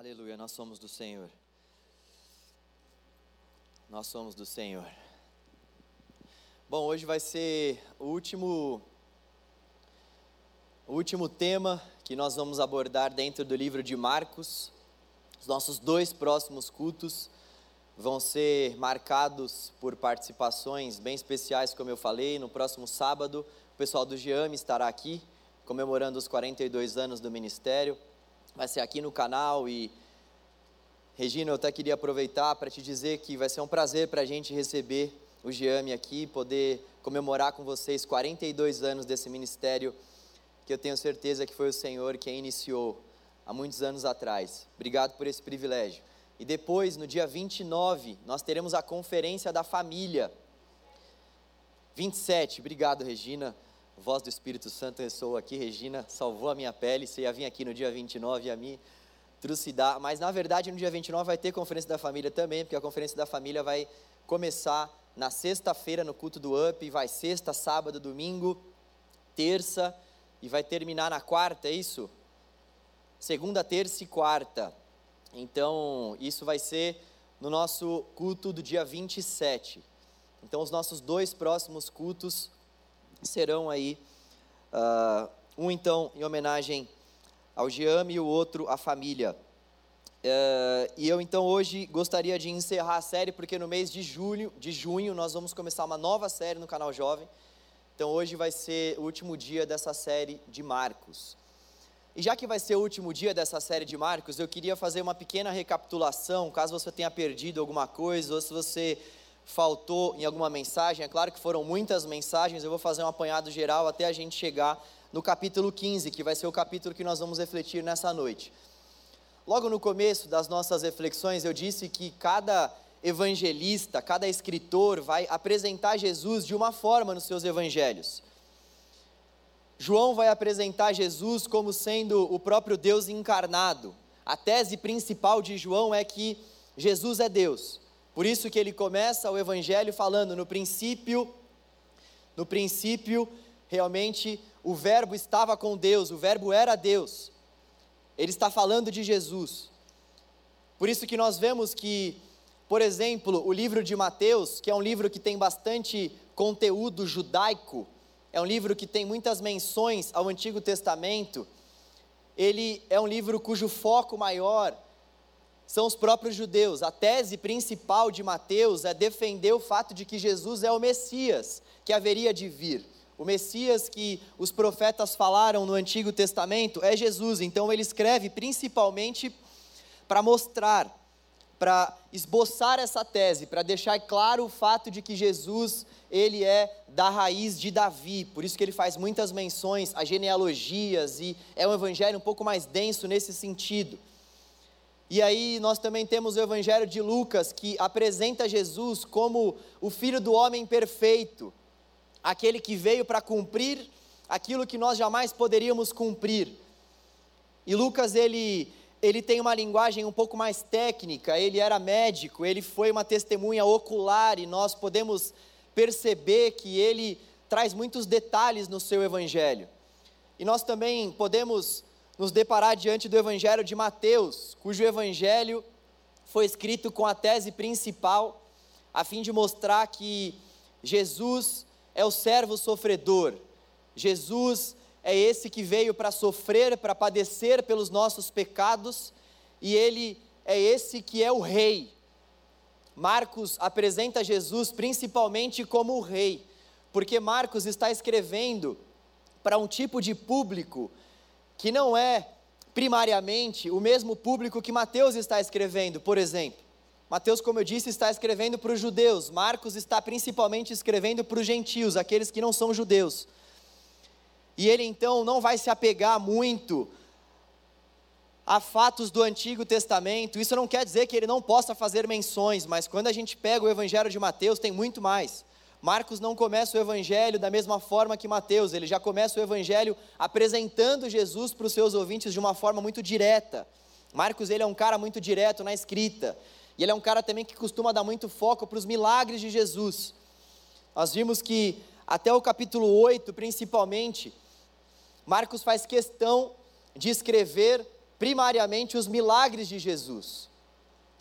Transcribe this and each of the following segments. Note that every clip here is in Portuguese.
Aleluia, nós somos do Senhor. Nós somos do Senhor. Bom, hoje vai ser o último o último tema que nós vamos abordar dentro do livro de Marcos. Os nossos dois próximos cultos vão ser marcados por participações bem especiais, como eu falei. No próximo sábado, o pessoal do GEAM estará aqui comemorando os 42 anos do ministério vai ser aqui no canal e Regina, eu até queria aproveitar para te dizer que vai ser um prazer para a gente receber o Giame aqui, poder comemorar com vocês 42 anos desse ministério que eu tenho certeza que foi o Senhor quem iniciou há muitos anos atrás. Obrigado por esse privilégio. E depois, no dia 29, nós teremos a conferência da família. 27, obrigado Regina voz do Espírito Santo ressoou aqui, Regina salvou a minha pele, você ia vir aqui no dia 29 e a me trucidar, mas na verdade no dia 29 vai ter conferência da família também, porque a conferência da família vai começar na sexta-feira no culto do UP, vai sexta, sábado, domingo, terça e vai terminar na quarta, é isso? Segunda, terça e quarta. Então, isso vai ser no nosso culto do dia 27. Então, os nossos dois próximos cultos serão aí, uh, um então em homenagem ao Giame e o outro à família. Uh, e eu então hoje gostaria de encerrar a série, porque no mês de julho, de junho nós vamos começar uma nova série no canal Jovem. Então hoje vai ser o último dia dessa série de Marcos. E já que vai ser o último dia dessa série de Marcos, eu queria fazer uma pequena recapitulação, caso você tenha perdido alguma coisa, ou se você faltou em alguma mensagem. É claro que foram muitas mensagens, eu vou fazer um apanhado geral até a gente chegar no capítulo 15, que vai ser o capítulo que nós vamos refletir nessa noite. Logo no começo das nossas reflexões, eu disse que cada evangelista, cada escritor vai apresentar Jesus de uma forma nos seus evangelhos. João vai apresentar Jesus como sendo o próprio Deus encarnado. A tese principal de João é que Jesus é Deus. Por isso que ele começa o evangelho falando no princípio, no princípio, realmente o verbo estava com Deus, o verbo era Deus. Ele está falando de Jesus. Por isso que nós vemos que, por exemplo, o livro de Mateus, que é um livro que tem bastante conteúdo judaico, é um livro que tem muitas menções ao Antigo Testamento, ele é um livro cujo foco maior são os próprios judeus. A tese principal de Mateus é defender o fato de que Jesus é o Messias que haveria de vir. O Messias que os profetas falaram no Antigo Testamento é Jesus. Então ele escreve principalmente para mostrar, para esboçar essa tese, para deixar claro o fato de que Jesus ele é da raiz de Davi. Por isso que ele faz muitas menções a genealogias e é um evangelho um pouco mais denso nesse sentido. E aí nós também temos o Evangelho de Lucas, que apresenta Jesus como o Filho do homem perfeito, aquele que veio para cumprir aquilo que nós jamais poderíamos cumprir. E Lucas, ele, ele tem uma linguagem um pouco mais técnica, ele era médico, ele foi uma testemunha ocular, e nós podemos perceber que ele traz muitos detalhes no seu Evangelho. E nós também podemos nos deparar diante do Evangelho de Mateus, cujo Evangelho foi escrito com a tese principal, a fim de mostrar que Jesus é o servo sofredor, Jesus é esse que veio para sofrer, para padecer pelos nossos pecados, e ele é esse que é o Rei. Marcos apresenta Jesus principalmente como o Rei, porque Marcos está escrevendo para um tipo de público que não é primariamente o mesmo público que Mateus está escrevendo, por exemplo. Mateus, como eu disse, está escrevendo para os judeus, Marcos está principalmente escrevendo para os gentios, aqueles que não são judeus. E ele então não vai se apegar muito a fatos do Antigo Testamento. Isso não quer dizer que ele não possa fazer menções, mas quando a gente pega o Evangelho de Mateus, tem muito mais. Marcos não começa o evangelho da mesma forma que Mateus, ele já começa o evangelho apresentando Jesus para os seus ouvintes de uma forma muito direta. Marcos ele é um cara muito direto na escrita, e ele é um cara também que costuma dar muito foco para os milagres de Jesus. Nós vimos que até o capítulo 8, principalmente, Marcos faz questão de escrever primariamente os milagres de Jesus.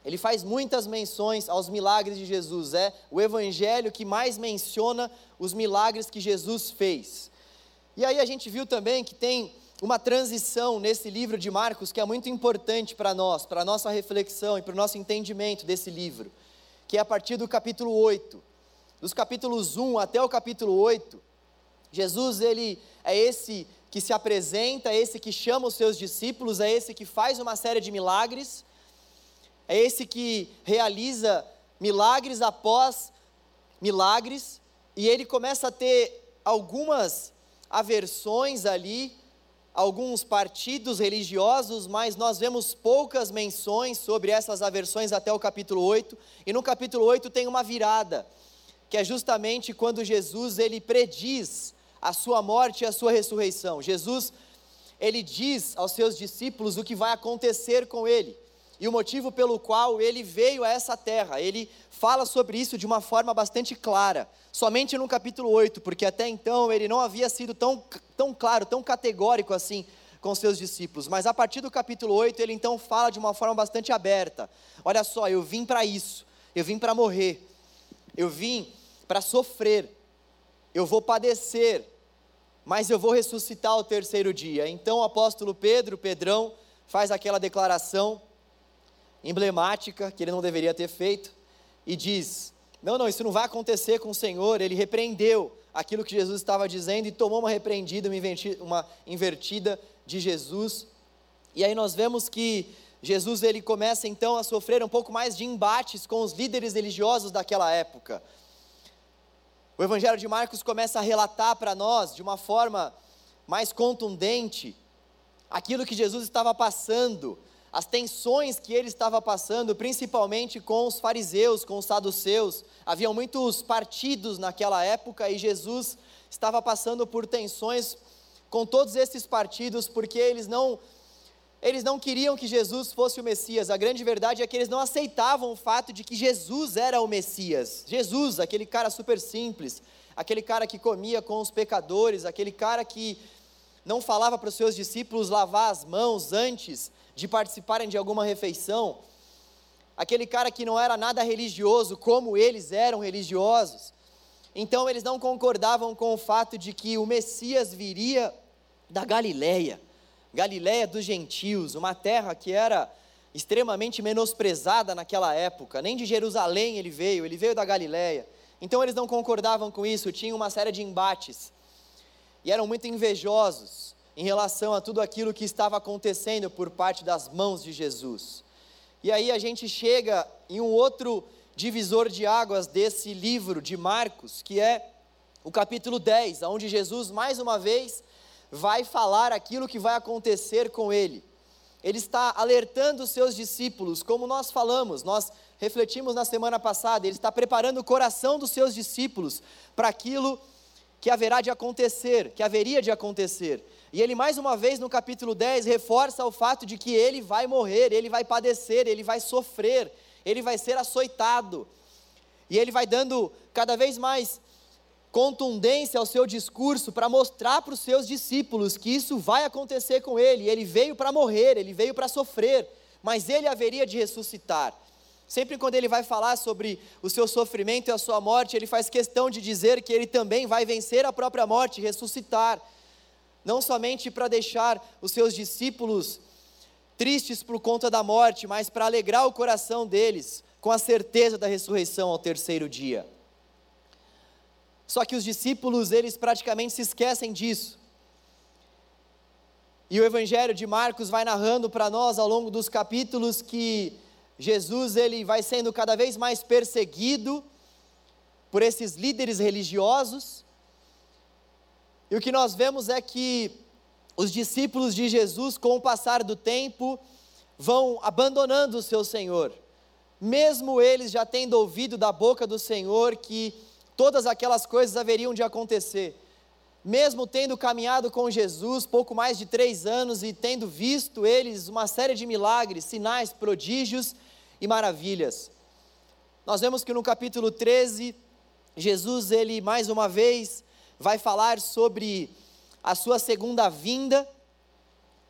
Ele faz muitas menções aos milagres de Jesus. É o evangelho que mais menciona os milagres que Jesus fez. E aí a gente viu também que tem uma transição nesse livro de Marcos que é muito importante para nós, para a nossa reflexão e para o nosso entendimento desse livro, que é a partir do capítulo 8. Dos capítulos 1 até o capítulo 8, Jesus ele é esse que se apresenta, é esse que chama os seus discípulos, é esse que faz uma série de milagres é esse que realiza milagres após milagres, e ele começa a ter algumas aversões ali, alguns partidos religiosos, mas nós vemos poucas menções sobre essas aversões até o capítulo 8, e no capítulo 8 tem uma virada, que é justamente quando Jesus ele prediz a sua morte e a sua ressurreição. Jesus ele diz aos seus discípulos o que vai acontecer com ele e o motivo pelo qual ele veio a essa terra. Ele fala sobre isso de uma forma bastante clara, somente no capítulo 8, porque até então ele não havia sido tão, tão claro, tão categórico assim com seus discípulos. Mas a partir do capítulo 8, ele então fala de uma forma bastante aberta: Olha só, eu vim para isso, eu vim para morrer, eu vim para sofrer, eu vou padecer, mas eu vou ressuscitar ao terceiro dia. Então o apóstolo Pedro, Pedrão, faz aquela declaração emblemática que ele não deveria ter feito e diz: Não, não, isso não vai acontecer com o Senhor. Ele repreendeu aquilo que Jesus estava dizendo e tomou uma repreendida, uma invertida de Jesus. E aí nós vemos que Jesus ele começa então a sofrer um pouco mais de embates com os líderes religiosos daquela época. O Evangelho de Marcos começa a relatar para nós de uma forma mais contundente aquilo que Jesus estava passando as tensões que ele estava passando, principalmente com os fariseus, com os saduceus. Haviam muitos partidos naquela época e Jesus estava passando por tensões com todos esses partidos, porque eles não eles não queriam que Jesus fosse o Messias. A grande verdade é que eles não aceitavam o fato de que Jesus era o Messias. Jesus, aquele cara super simples, aquele cara que comia com os pecadores, aquele cara que não falava para os seus discípulos lavar as mãos antes de participarem de alguma refeição, aquele cara que não era nada religioso, como eles eram religiosos. Então eles não concordavam com o fato de que o Messias viria da Galileia, Galileia dos gentios, uma terra que era extremamente menosprezada naquela época. Nem de Jerusalém ele veio, ele veio da Galileia. Então eles não concordavam com isso, tinham uma série de embates. E eram muito invejosos em relação a tudo aquilo que estava acontecendo por parte das mãos de Jesus. E aí a gente chega em um outro divisor de águas desse livro de Marcos, que é o capítulo 10, onde Jesus mais uma vez vai falar aquilo que vai acontecer com ele. Ele está alertando os seus discípulos, como nós falamos, nós refletimos na semana passada, ele está preparando o coração dos seus discípulos para aquilo que haverá de acontecer, que haveria de acontecer. E ele, mais uma vez, no capítulo 10, reforça o fato de que ele vai morrer, ele vai padecer, ele vai sofrer, ele vai ser açoitado. E ele vai dando cada vez mais contundência ao seu discurso para mostrar para os seus discípulos que isso vai acontecer com ele. Ele veio para morrer, ele veio para sofrer, mas ele haveria de ressuscitar. Sempre quando ele vai falar sobre o seu sofrimento e a sua morte, ele faz questão de dizer que ele também vai vencer a própria morte, ressuscitar não somente para deixar os seus discípulos tristes por conta da morte, mas para alegrar o coração deles com a certeza da ressurreição ao terceiro dia. Só que os discípulos, eles praticamente se esquecem disso. E o Evangelho de Marcos vai narrando para nós ao longo dos capítulos que Jesus ele vai sendo cada vez mais perseguido por esses líderes religiosos, e o que nós vemos é que os discípulos de Jesus, com o passar do tempo, vão abandonando o seu Senhor, mesmo eles já tendo ouvido da boca do Senhor que todas aquelas coisas haveriam de acontecer, mesmo tendo caminhado com Jesus pouco mais de três anos e tendo visto eles uma série de milagres, sinais, prodígios e maravilhas. Nós vemos que no capítulo 13, Jesus, ele mais uma vez vai falar sobre a sua segunda vinda,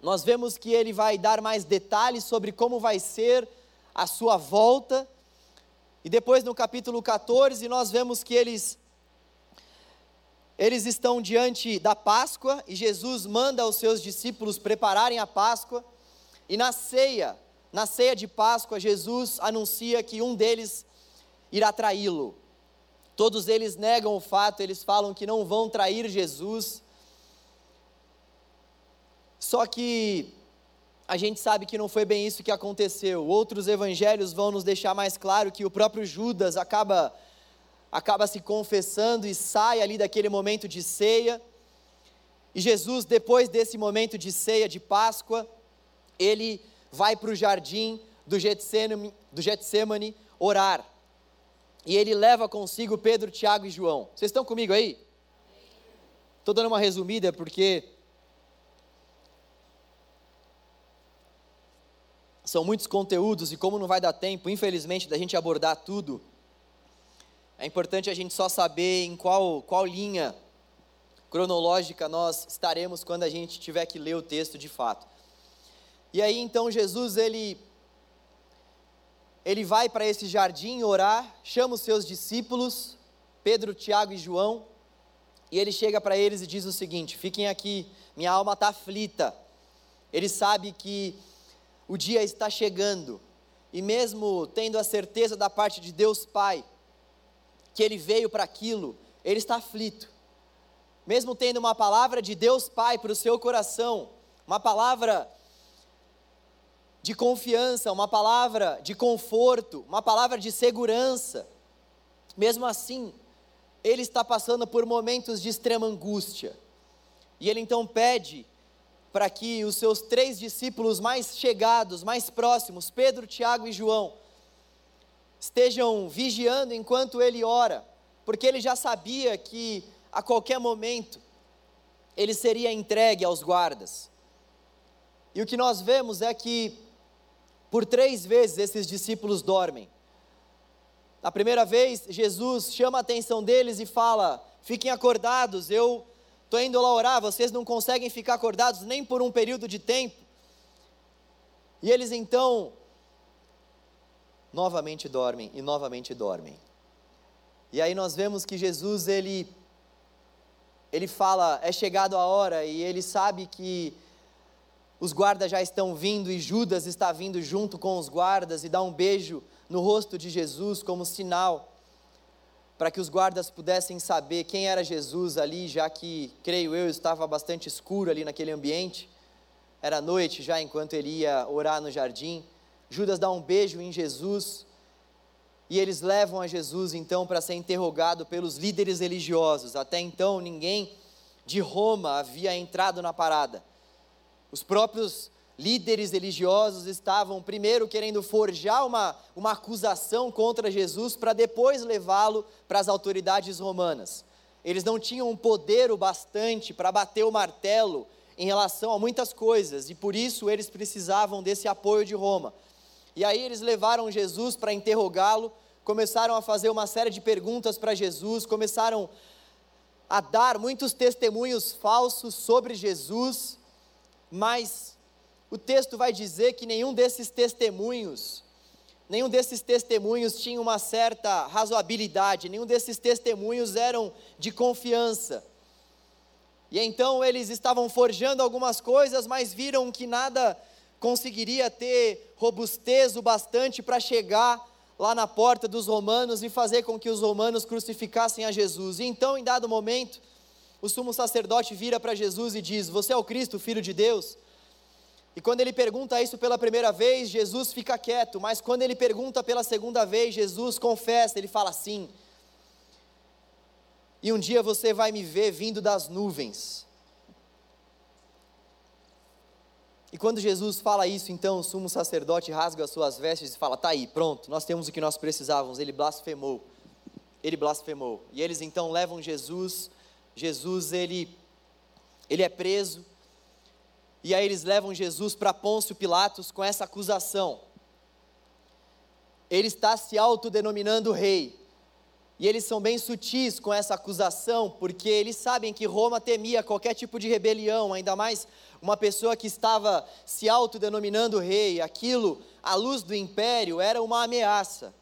nós vemos que ele vai dar mais detalhes sobre como vai ser a sua volta. E depois no capítulo 14, nós vemos que eles eles estão diante da Páscoa e Jesus manda os seus discípulos prepararem a Páscoa. E na ceia, na ceia de Páscoa, Jesus anuncia que um deles irá traí-lo. Todos eles negam o fato, eles falam que não vão trair Jesus. Só que a gente sabe que não foi bem isso que aconteceu. Outros evangelhos vão nos deixar mais claro que o próprio Judas acaba acaba se confessando e sai ali daquele momento de ceia. E Jesus, depois desse momento de ceia de Páscoa, ele vai para o jardim do Getsemane, orar. E ele leva consigo Pedro, Tiago e João. Vocês estão comigo aí? Estou dando uma resumida porque São muitos conteúdos e como não vai dar tempo, infelizmente, da gente abordar tudo, é importante a gente só saber em qual, qual linha cronológica nós estaremos quando a gente tiver que ler o texto de fato. E aí então Jesus ele ele vai para esse jardim orar, chama os seus discípulos, Pedro, Tiago e João, e ele chega para eles e diz o seguinte: Fiquem aqui, minha alma está aflita. Ele sabe que o dia está chegando, e mesmo tendo a certeza da parte de Deus Pai, que ele veio para aquilo, ele está aflito. Mesmo tendo uma palavra de Deus Pai para o seu coração, uma palavra de confiança, uma palavra de conforto, uma palavra de segurança, mesmo assim, ele está passando por momentos de extrema angústia. E ele então pede para que os seus três discípulos mais chegados, mais próximos, Pedro, Tiago e João, estejam vigiando enquanto ele ora, porque ele já sabia que a qualquer momento ele seria entregue aos guardas. E o que nós vemos é que por três vezes esses discípulos dormem. Na primeira vez, Jesus chama a atenção deles e fala: Fiquem acordados, eu estou indo lá orar, vocês não conseguem ficar acordados nem por um período de tempo. E eles então novamente dormem e novamente dormem. E aí nós vemos que Jesus ele ele fala, é chegado a hora e ele sabe que os guardas já estão vindo e Judas está vindo junto com os guardas e dá um beijo no rosto de Jesus como sinal para que os guardas pudessem saber quem era Jesus ali, já que, creio eu, estava bastante escuro ali naquele ambiente. Era noite já enquanto ele ia orar no jardim. Judas dá um beijo em Jesus e eles levam a Jesus então para ser interrogado pelos líderes religiosos. Até então ninguém de Roma havia entrado na parada. Os próprios líderes religiosos estavam primeiro querendo forjar uma, uma acusação contra Jesus para depois levá-lo para as autoridades romanas. Eles não tinham um poder o bastante para bater o martelo em relação a muitas coisas e por isso eles precisavam desse apoio de Roma. E aí eles levaram Jesus para interrogá-lo, começaram a fazer uma série de perguntas para Jesus, começaram a dar muitos testemunhos falsos sobre Jesus, mas o texto vai dizer que nenhum desses testemunhos, nenhum desses testemunhos tinha uma certa razoabilidade, nenhum desses testemunhos eram de confiança. E então eles estavam forjando algumas coisas, mas viram que nada conseguiria ter robustez o bastante para chegar lá na porta dos romanos e fazer com que os romanos crucificassem a Jesus. E então, em dado momento, o sumo sacerdote vira para Jesus e diz: Você é o Cristo, filho de Deus? E quando ele pergunta isso pela primeira vez, Jesus fica quieto, mas quando ele pergunta pela segunda vez, Jesus confessa, ele fala assim: E um dia você vai me ver vindo das nuvens. E quando Jesus fala isso, então o sumo sacerdote rasga as suas vestes e fala: Tá aí, pronto, nós temos o que nós precisávamos. Ele blasfemou. Ele blasfemou. E eles então levam Jesus. Jesus, ele, ele é preso. E aí eles levam Jesus para Pôncio Pilatos com essa acusação. Ele está se autodenominando rei. E eles são bem sutis com essa acusação, porque eles sabem que Roma temia qualquer tipo de rebelião, ainda mais uma pessoa que estava se autodenominando rei. Aquilo, à luz do império, era uma ameaça.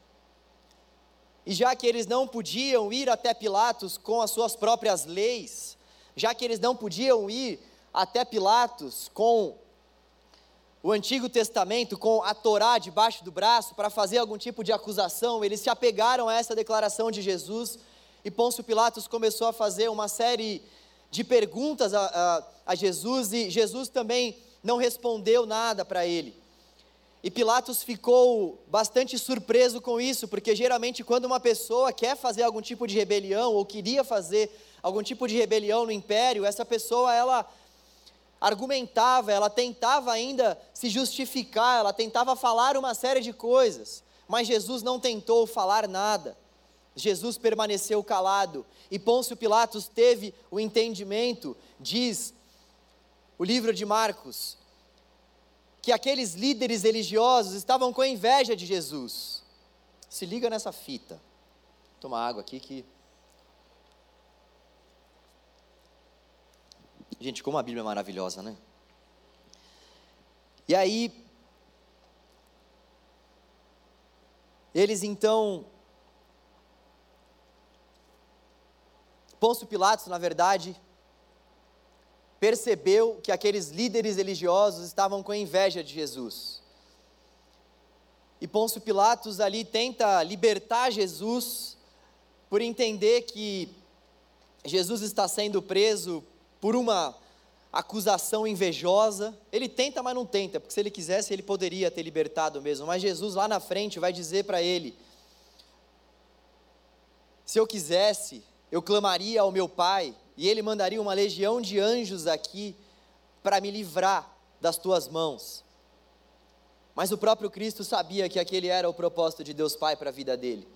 E já que eles não podiam ir até Pilatos com as suas próprias leis, já que eles não podiam ir até Pilatos com o Antigo Testamento, com a Torá debaixo do braço, para fazer algum tipo de acusação, eles se apegaram a essa declaração de Jesus e Pôncio Pilatos começou a fazer uma série de perguntas a, a, a Jesus e Jesus também não respondeu nada para ele. E Pilatos ficou bastante surpreso com isso, porque geralmente quando uma pessoa quer fazer algum tipo de rebelião ou queria fazer algum tipo de rebelião no império, essa pessoa ela argumentava, ela tentava ainda se justificar, ela tentava falar uma série de coisas, mas Jesus não tentou falar nada. Jesus permaneceu calado e Pôncio Pilatos teve o entendimento, diz o livro de Marcos, que aqueles líderes religiosos estavam com inveja de Jesus. Se liga nessa fita. Vou tomar água aqui que Gente, como a Bíblia é maravilhosa, né? E aí, eles então. Pôncio Pilatos, na verdade, percebeu que aqueles líderes religiosos estavam com inveja de Jesus. E Pôncio Pilatos ali tenta libertar Jesus por entender que Jesus está sendo preso por uma acusação invejosa. Ele tenta, mas não tenta, porque se ele quisesse, ele poderia ter libertado mesmo. Mas Jesus lá na frente vai dizer para ele: Se eu quisesse, eu clamaria ao meu Pai, e ele mandaria uma legião de anjos aqui para me livrar das tuas mãos. Mas o próprio Cristo sabia que aquele era o propósito de Deus Pai para a vida dele.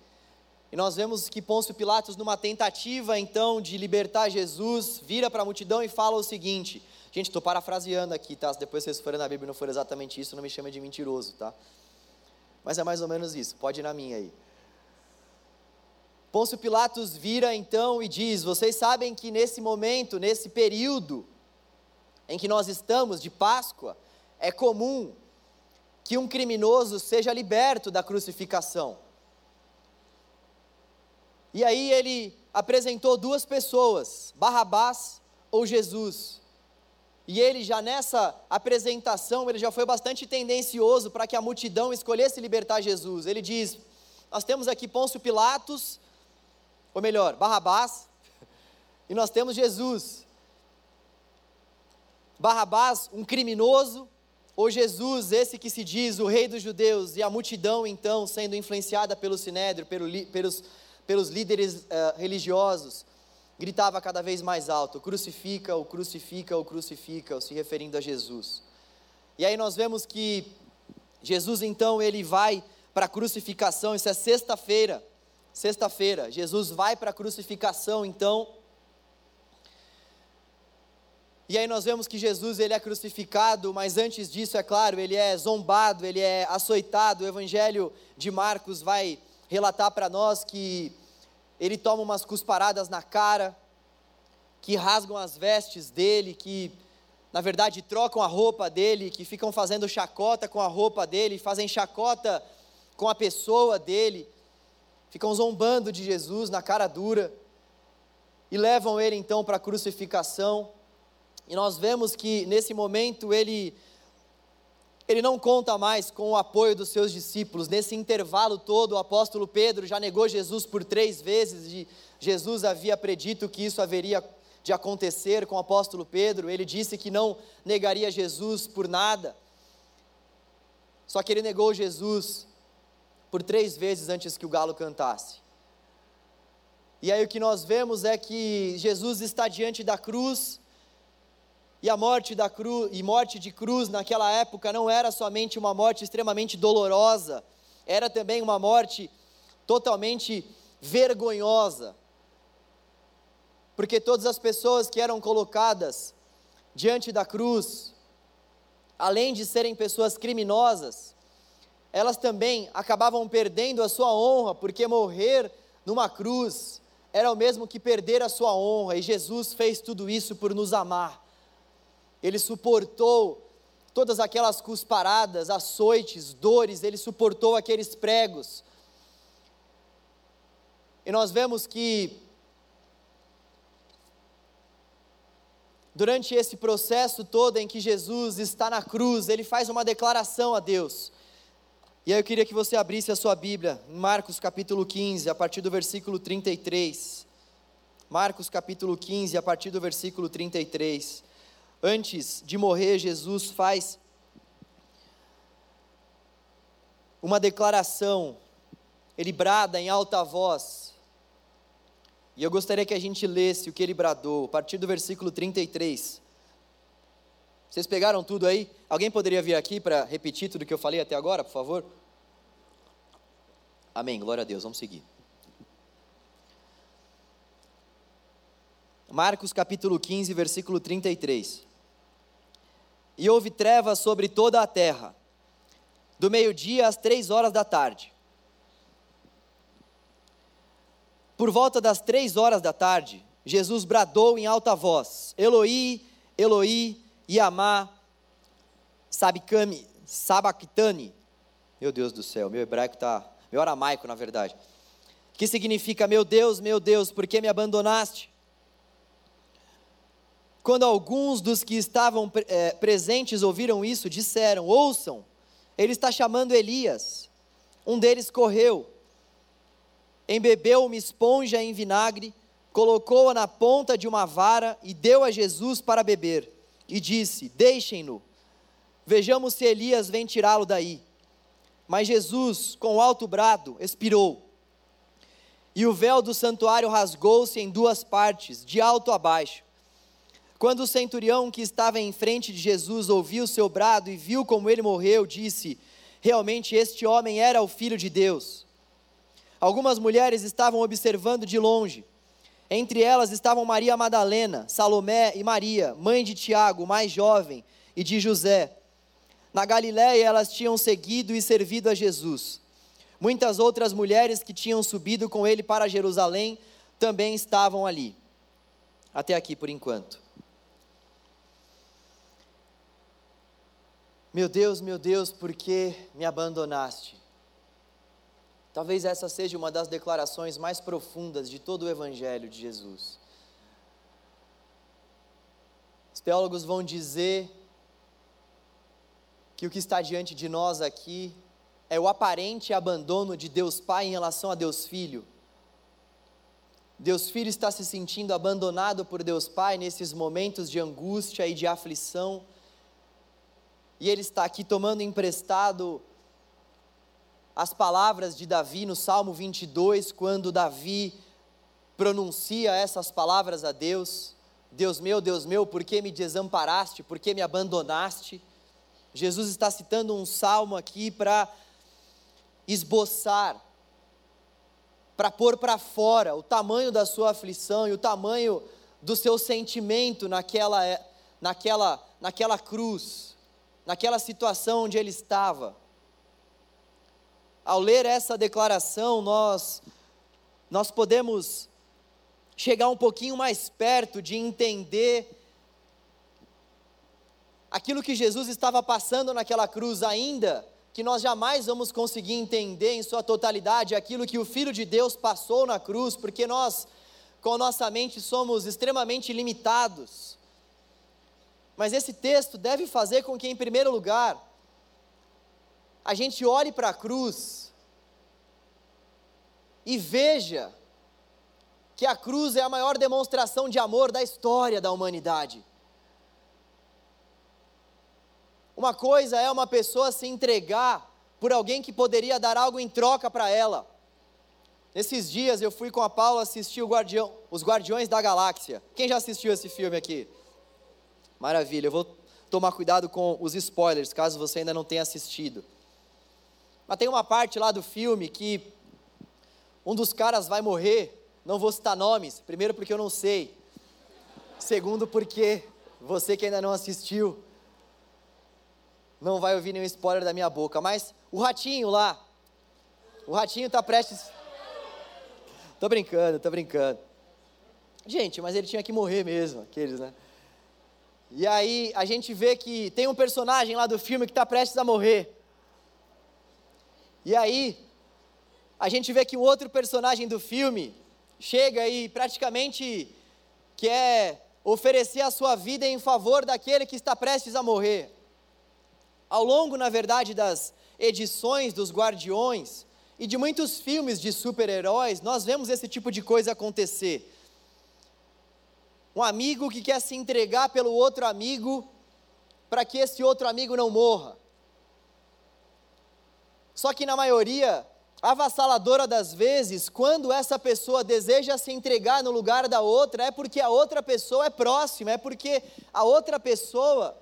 E nós vemos que Pôncio Pilatos, numa tentativa então de libertar Jesus, vira para a multidão e fala o seguinte: gente, estou parafraseando aqui, tá? Se depois vocês forem na Bíblia e não for exatamente isso, não me chame de mentiroso, tá? Mas é mais ou menos isso, pode ir na minha aí. Pôncio Pilatos vira então e diz: Vocês sabem que nesse momento, nesse período em que nós estamos de Páscoa, é comum que um criminoso seja liberto da crucificação. E aí ele apresentou duas pessoas, Barrabás ou Jesus. E ele já nessa apresentação, ele já foi bastante tendencioso para que a multidão escolhesse libertar Jesus. Ele diz: Nós temos aqui Pôncio Pilatos, ou melhor, Barrabás, e nós temos Jesus. Barrabás, um criminoso, ou Jesus, esse que se diz o rei dos judeus, e a multidão então sendo influenciada pelo sinédrio, pelos pelos líderes uh, religiosos, gritava cada vez mais alto: crucifica, o crucifica, o crucifica, se referindo a Jesus. E aí nós vemos que Jesus então ele vai para a crucificação, isso é sexta-feira. Sexta-feira, Jesus vai para a crucificação, então. E aí nós vemos que Jesus ele é crucificado, mas antes disso, é claro, ele é zombado, ele é açoitado. O evangelho de Marcos vai relatar para nós que ele toma umas cusparadas na cara, que rasgam as vestes dele, que na verdade trocam a roupa dele, que ficam fazendo chacota com a roupa dele, fazem chacota com a pessoa dele, ficam zombando de Jesus na cara dura e levam ele então para a crucificação. E nós vemos que nesse momento ele ele não conta mais com o apoio dos seus discípulos. Nesse intervalo todo, o apóstolo Pedro já negou Jesus por três vezes e Jesus havia predito que isso haveria de acontecer com o apóstolo Pedro. Ele disse que não negaria Jesus por nada. Só que ele negou Jesus por três vezes antes que o galo cantasse. E aí o que nós vemos é que Jesus está diante da cruz e a morte da cruz e morte de cruz naquela época não era somente uma morte extremamente dolorosa, era também uma morte totalmente vergonhosa. Porque todas as pessoas que eram colocadas diante da cruz, além de serem pessoas criminosas, elas também acabavam perdendo a sua honra, porque morrer numa cruz era o mesmo que perder a sua honra, e Jesus fez tudo isso por nos amar. Ele suportou todas aquelas cusparadas, açoites, dores, ele suportou aqueles pregos. E nós vemos que durante esse processo todo em que Jesus está na cruz, ele faz uma declaração a Deus. E aí eu queria que você abrisse a sua Bíblia, em Marcos capítulo 15, a partir do versículo 33. Marcos capítulo 15, a partir do versículo 33. Antes de morrer, Jesus faz uma declaração, ele brada em alta voz. E eu gostaria que a gente lesse o que ele bradou, a partir do versículo 33. Vocês pegaram tudo aí? Alguém poderia vir aqui para repetir tudo que eu falei até agora, por favor? Amém. Glória a Deus. Vamos seguir. Marcos capítulo 15, versículo 33. E houve trevas sobre toda a terra, do meio-dia às três horas da tarde. Por volta das três horas da tarde, Jesus bradou em alta voz: Eloi, Eloi, Yamá, Sabicami, Sabactani. Meu Deus do céu, meu hebraico está, meu aramaico na verdade. Que significa, meu Deus, meu Deus, por que me abandonaste? Quando alguns dos que estavam é, presentes ouviram isso, disseram: Ouçam, ele está chamando Elias. Um deles correu, embebeu uma esponja em vinagre, colocou-a na ponta de uma vara e deu a Jesus para beber e disse: Deixem-no, vejamos se Elias vem tirá-lo daí. Mas Jesus, com alto brado, expirou. E o véu do santuário rasgou-se em duas partes, de alto a baixo. Quando o centurião que estava em frente de Jesus ouviu seu brado e viu como ele morreu, disse: Realmente este homem era o filho de Deus. Algumas mulheres estavam observando de longe. Entre elas estavam Maria Madalena, Salomé e Maria, mãe de Tiago, mais jovem, e de José. Na Galiléia elas tinham seguido e servido a Jesus. Muitas outras mulheres que tinham subido com ele para Jerusalém também estavam ali. Até aqui por enquanto. Meu Deus, meu Deus, por que me abandonaste? Talvez essa seja uma das declarações mais profundas de todo o Evangelho de Jesus. Os teólogos vão dizer que o que está diante de nós aqui é o aparente abandono de Deus Pai em relação a Deus Filho. Deus Filho está se sentindo abandonado por Deus Pai nesses momentos de angústia e de aflição, e Ele está aqui tomando emprestado as palavras de Davi no Salmo 22, quando Davi pronuncia essas palavras a Deus: Deus meu, Deus meu, por que me desamparaste, por que me abandonaste? Jesus está citando um salmo aqui para esboçar, para pôr para fora o tamanho da sua aflição e o tamanho do seu sentimento naquela, naquela, naquela cruz, naquela situação onde ele estava. Ao ler essa declaração, nós, nós podemos chegar um pouquinho mais perto de entender aquilo que Jesus estava passando naquela cruz, ainda que nós jamais vamos conseguir entender em sua totalidade aquilo que o Filho de Deus passou na cruz, porque nós, com nossa mente, somos extremamente limitados. Mas esse texto deve fazer com que, em primeiro lugar, a gente olhe para a cruz e veja que a cruz é a maior demonstração de amor da história da humanidade. Uma coisa é uma pessoa se entregar por alguém que poderia dar algo em troca para ela. Nesses dias eu fui com a Paula assistir Guardião, Os Guardiões da Galáxia. Quem já assistiu esse filme aqui? Maravilha, eu vou tomar cuidado com os spoilers, caso você ainda não tenha assistido. Mas tem uma parte lá do filme que um dos caras vai morrer, não vou citar nomes, primeiro porque eu não sei, segundo porque você que ainda não assistiu, não vai ouvir nenhum spoiler da minha boca, mas o ratinho lá, o ratinho está prestes, Tô brincando, tô brincando. Gente, mas ele tinha que morrer mesmo, aqueles, né? E aí a gente vê que tem um personagem lá do filme que está prestes a morrer. E aí a gente vê que o outro personagem do filme chega e praticamente quer oferecer a sua vida em favor daquele que está prestes a morrer. Ao longo, na verdade, das edições dos Guardiões e de muitos filmes de super-heróis, nós vemos esse tipo de coisa acontecer. Um amigo que quer se entregar pelo outro amigo para que esse outro amigo não morra. Só que na maioria avassaladora das vezes, quando essa pessoa deseja se entregar no lugar da outra, é porque a outra pessoa é próxima, é porque a outra pessoa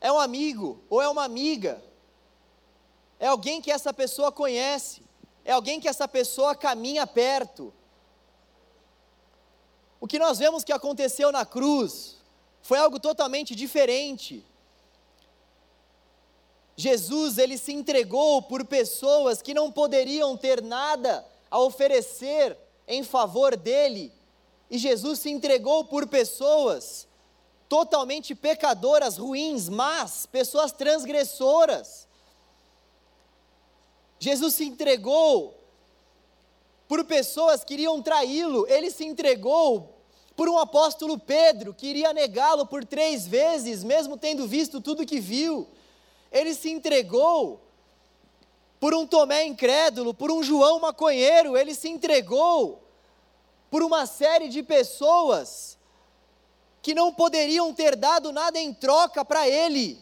é um amigo ou é uma amiga, é alguém que essa pessoa conhece, é alguém que essa pessoa caminha perto. O que nós vemos que aconteceu na cruz foi algo totalmente diferente. Jesus, ele se entregou por pessoas que não poderiam ter nada a oferecer em favor dele. E Jesus se entregou por pessoas totalmente pecadoras, ruins, más, pessoas transgressoras. Jesus se entregou por pessoas que iriam traí-lo, ele se entregou por um apóstolo Pedro, que iria negá-lo por três vezes, mesmo tendo visto tudo que viu. Ele se entregou por um Tomé incrédulo, por um João maconheiro, ele se entregou por uma série de pessoas que não poderiam ter dado nada em troca para ele.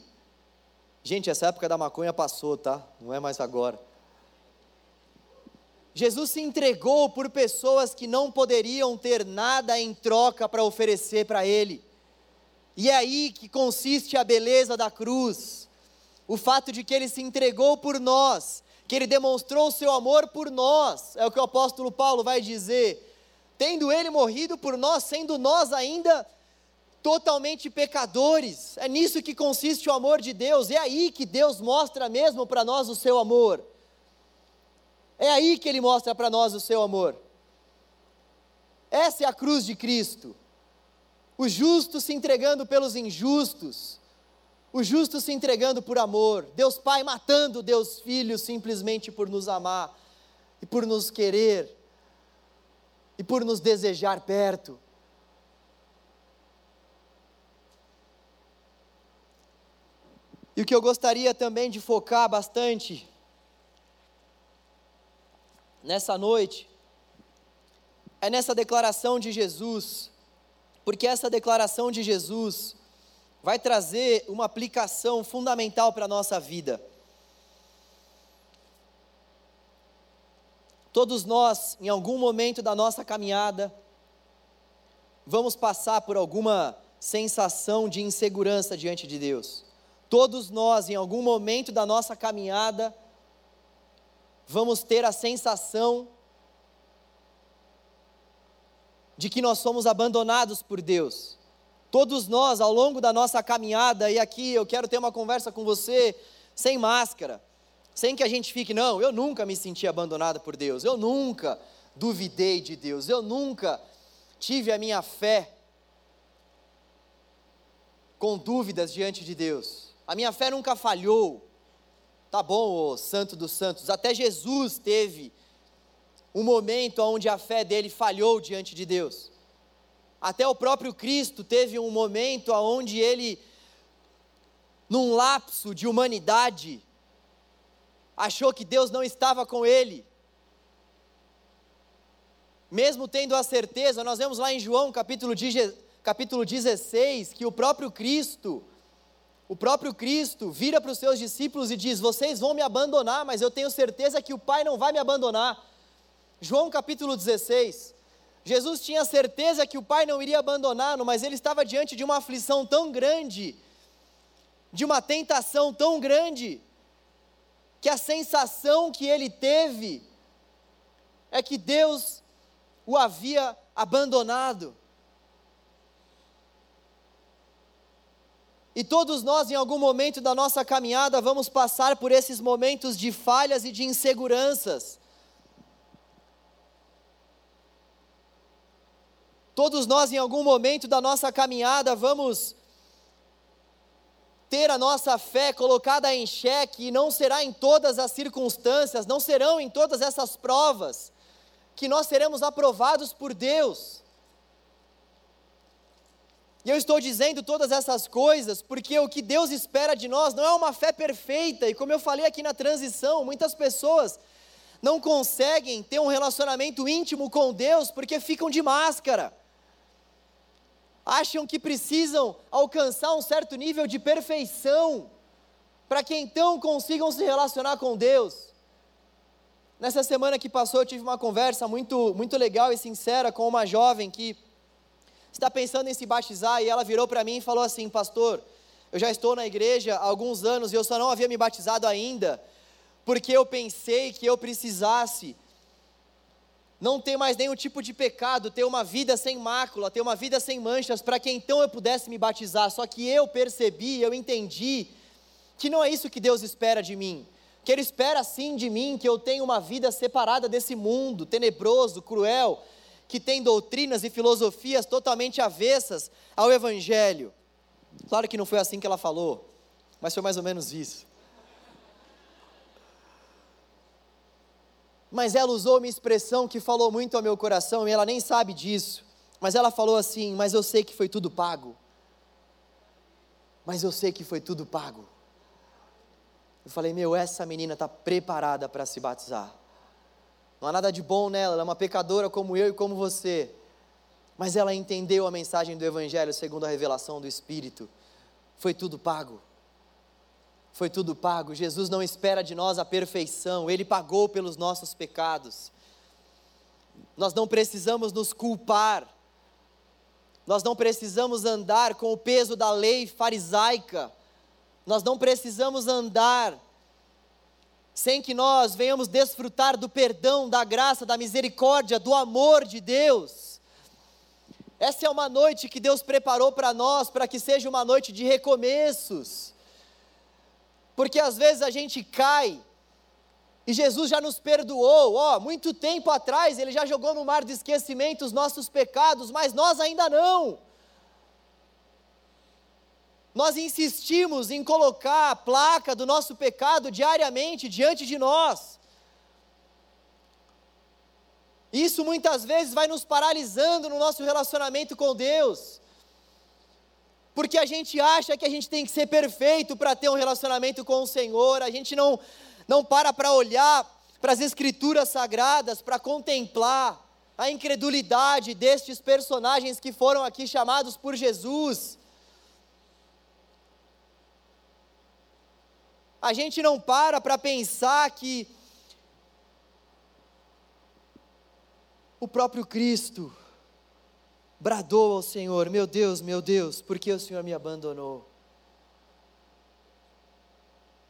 Gente, essa época da maconha passou, tá? Não é mais agora. Jesus se entregou por pessoas que não poderiam ter nada em troca para oferecer para ele. E é aí que consiste a beleza da cruz o fato de que ele se entregou por nós, que ele demonstrou o seu amor por nós, é o que o apóstolo Paulo vai dizer. Tendo ele morrido por nós, sendo nós ainda totalmente pecadores, é nisso que consiste o amor de Deus, é aí que Deus mostra mesmo para nós o seu amor. É aí que ele mostra para nós o seu amor. Essa é a cruz de Cristo. O justo se entregando pelos injustos, o justo se entregando por amor, Deus Pai matando Deus Filho simplesmente por nos amar e por nos querer e por nos desejar perto. E o que eu gostaria também de focar bastante nessa noite é nessa declaração de Jesus, porque essa declaração de Jesus vai trazer uma aplicação fundamental para a nossa vida. Todos nós, em algum momento da nossa caminhada, vamos passar por alguma sensação de insegurança diante de Deus. Todos nós, em algum momento da nossa caminhada, vamos ter a sensação de que nós somos abandonados por Deus. Todos nós, ao longo da nossa caminhada, e aqui eu quero ter uma conversa com você sem máscara, sem que a gente fique, não, eu nunca me senti abandonado por Deus, eu nunca duvidei de Deus, eu nunca tive a minha fé com dúvidas diante de Deus, a minha fé nunca falhou. Tá bom, ô santo dos santos, até Jesus teve um momento onde a fé dele falhou diante de Deus. Até o próprio Cristo teve um momento onde ele, num lapso de humanidade, achou que Deus não estava com ele. Mesmo tendo a certeza, nós vemos lá em João capítulo, capítulo 16 que o próprio Cristo, o próprio Cristo vira para os seus discípulos e diz: Vocês vão me abandonar, mas eu tenho certeza que o Pai não vai me abandonar. João capítulo 16. Jesus tinha certeza que o pai não iria abandoná-lo, mas ele estava diante de uma aflição tão grande, de uma tentação tão grande, que a sensação que ele teve é que Deus o havia abandonado. E todos nós, em algum momento da nossa caminhada, vamos passar por esses momentos de falhas e de inseguranças. Todos nós, em algum momento da nossa caminhada, vamos ter a nossa fé colocada em xeque, e não será em todas as circunstâncias, não serão em todas essas provas, que nós seremos aprovados por Deus. E eu estou dizendo todas essas coisas porque o que Deus espera de nós não é uma fé perfeita, e como eu falei aqui na transição, muitas pessoas não conseguem ter um relacionamento íntimo com Deus porque ficam de máscara acham que precisam alcançar um certo nível de perfeição, para que então consigam se relacionar com Deus. Nessa semana que passou, eu tive uma conversa muito, muito legal e sincera com uma jovem que está pensando em se batizar e ela virou para mim e falou assim: Pastor, eu já estou na igreja há alguns anos e eu só não havia me batizado ainda, porque eu pensei que eu precisasse não ter mais nenhum tipo de pecado, ter uma vida sem mácula, ter uma vida sem manchas, para que então eu pudesse me batizar. Só que eu percebi, eu entendi que não é isso que Deus espera de mim. Que Ele espera sim de mim que eu tenha uma vida separada desse mundo tenebroso, cruel, que tem doutrinas e filosofias totalmente avessas ao Evangelho. Claro que não foi assim que ela falou, mas foi mais ou menos isso. Mas ela usou uma expressão que falou muito ao meu coração e ela nem sabe disso. Mas ela falou assim: Mas eu sei que foi tudo pago. Mas eu sei que foi tudo pago. Eu falei: Meu, essa menina está preparada para se batizar. Não há nada de bom nela, ela é uma pecadora como eu e como você. Mas ela entendeu a mensagem do Evangelho segundo a revelação do Espírito. Foi tudo pago foi tudo pago. Jesus não espera de nós a perfeição, ele pagou pelos nossos pecados. Nós não precisamos nos culpar, nós não precisamos andar com o peso da lei farisaica, nós não precisamos andar sem que nós venhamos desfrutar do perdão, da graça, da misericórdia, do amor de Deus. Essa é uma noite que Deus preparou para nós, para que seja uma noite de recomeços porque às vezes a gente cai e Jesus já nos perdoou, ó, muito tempo atrás ele já jogou no mar de esquecimento os nossos pecados, mas nós ainda não. Nós insistimos em colocar a placa do nosso pecado diariamente diante de nós. Isso muitas vezes vai nos paralisando no nosso relacionamento com Deus porque a gente acha que a gente tem que ser perfeito para ter um relacionamento com o Senhor, a gente não, não para para olhar para as Escrituras sagradas, para contemplar a incredulidade destes personagens que foram aqui chamados por Jesus. A gente não para para pensar que o próprio Cristo, bradou ao Senhor: Meu Deus, meu Deus, por que o Senhor me abandonou?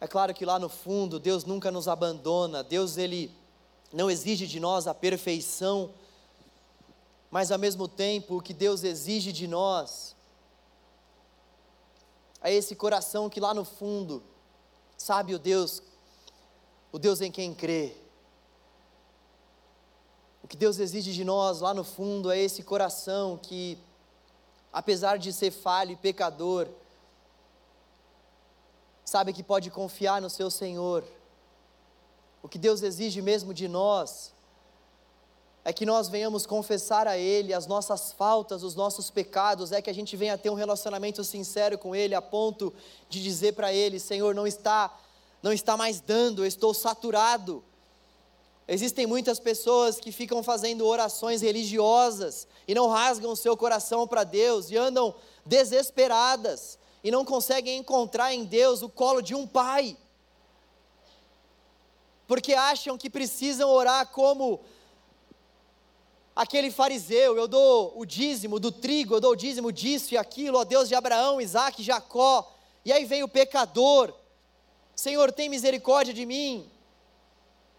É claro que lá no fundo, Deus nunca nos abandona, Deus ele não exige de nós a perfeição, mas ao mesmo tempo o que Deus exige de nós é esse coração que lá no fundo sabe o Deus, o Deus em quem crê. O que Deus exige de nós lá no fundo é esse coração que, apesar de ser falho e pecador, sabe que pode confiar no seu Senhor. O que Deus exige mesmo de nós é que nós venhamos confessar a Ele as nossas faltas, os nossos pecados, é que a gente venha ter um relacionamento sincero com Ele, a ponto de dizer para Ele: Senhor, não está, não está mais dando, eu estou saturado Existem muitas pessoas que ficam fazendo orações religiosas e não rasgam o seu coração para Deus e andam desesperadas e não conseguem encontrar em Deus o colo de um pai. Porque acham que precisam orar como aquele fariseu, eu dou o dízimo do trigo, eu dou o dízimo disso e aquilo, ó Deus de Abraão, Isaac, Jacó. E aí vem o pecador, Senhor, tem misericórdia de mim.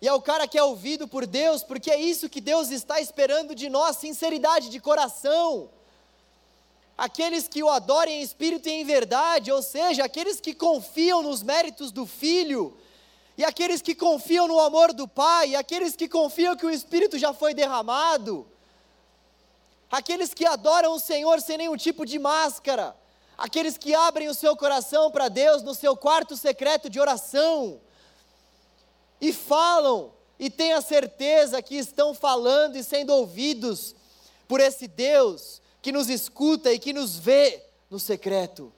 E é o cara que é ouvido por Deus, porque é isso que Deus está esperando de nós, sinceridade de coração. Aqueles que o adorem em espírito e em verdade, ou seja, aqueles que confiam nos méritos do Filho, e aqueles que confiam no amor do Pai, e aqueles que confiam que o Espírito já foi derramado. aqueles que adoram o Senhor sem nenhum tipo de máscara, aqueles que abrem o seu coração para Deus no seu quarto secreto de oração e falam e têm a certeza que estão falando e sendo ouvidos por esse Deus que nos escuta e que nos vê no secreto.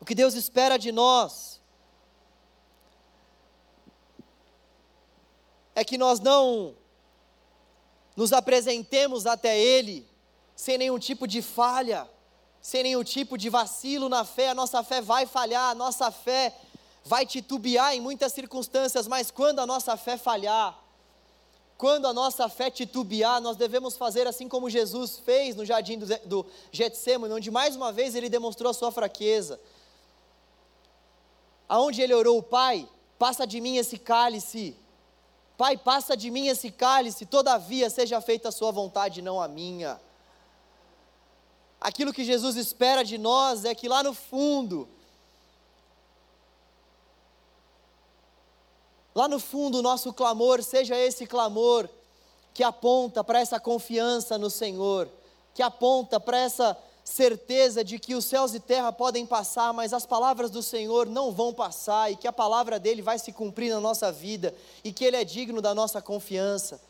O que Deus espera de nós é que nós não nos apresentemos até Ele sem nenhum tipo de falha, sem nenhum tipo de vacilo na fé. A nossa fé vai falhar, a nossa fé vai titubear em muitas circunstâncias, mas quando a nossa fé falhar, quando a nossa fé titubear, nós devemos fazer assim como Jesus fez no jardim do, do Getsemane, onde mais uma vez ele demonstrou a sua fraqueza. Aonde ele orou, Pai, passa de mim esse cálice. Pai, passa de mim esse cálice, todavia seja feita a sua vontade, não a minha. Aquilo que Jesus espera de nós é que lá no fundo, lá no fundo, o nosso clamor seja esse clamor que aponta para essa confiança no Senhor, que aponta para essa certeza de que os céus e terra podem passar, mas as palavras do Senhor não vão passar e que a palavra dele vai se cumprir na nossa vida e que ele é digno da nossa confiança.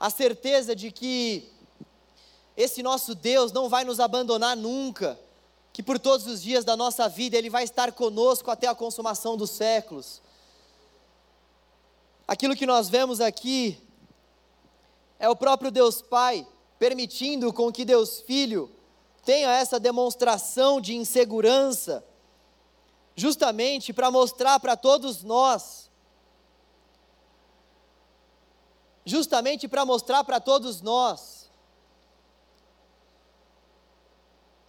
A certeza de que esse nosso Deus não vai nos abandonar nunca, que por todos os dias da nossa vida ele vai estar conosco até a consumação dos séculos. Aquilo que nós vemos aqui é o próprio Deus Pai permitindo com que Deus Filho tenha essa demonstração de insegurança, justamente para mostrar para todos nós, justamente para mostrar para todos nós,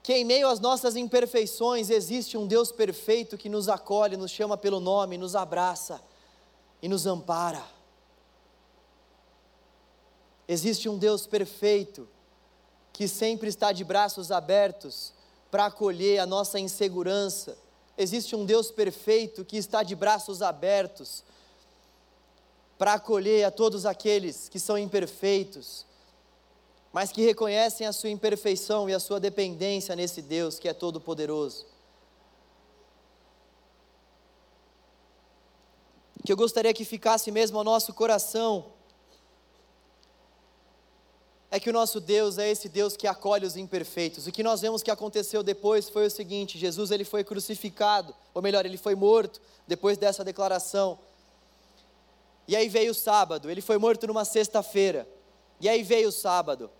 que em meio às nossas imperfeições existe um Deus perfeito que nos acolhe, nos chama pelo nome, nos abraça e nos ampara. Existe um Deus perfeito que sempre está de braços abertos para acolher a nossa insegurança. Existe um Deus perfeito que está de braços abertos para acolher a todos aqueles que são imperfeitos, mas que reconhecem a sua imperfeição e a sua dependência nesse Deus que é todo-poderoso. Que eu gostaria que ficasse mesmo ao nosso coração é que o nosso Deus é esse Deus que acolhe os imperfeitos. O que nós vemos que aconteceu depois foi o seguinte: Jesus ele foi crucificado, ou melhor, ele foi morto depois dessa declaração. E aí veio o sábado, ele foi morto numa sexta-feira. E aí veio o sábado.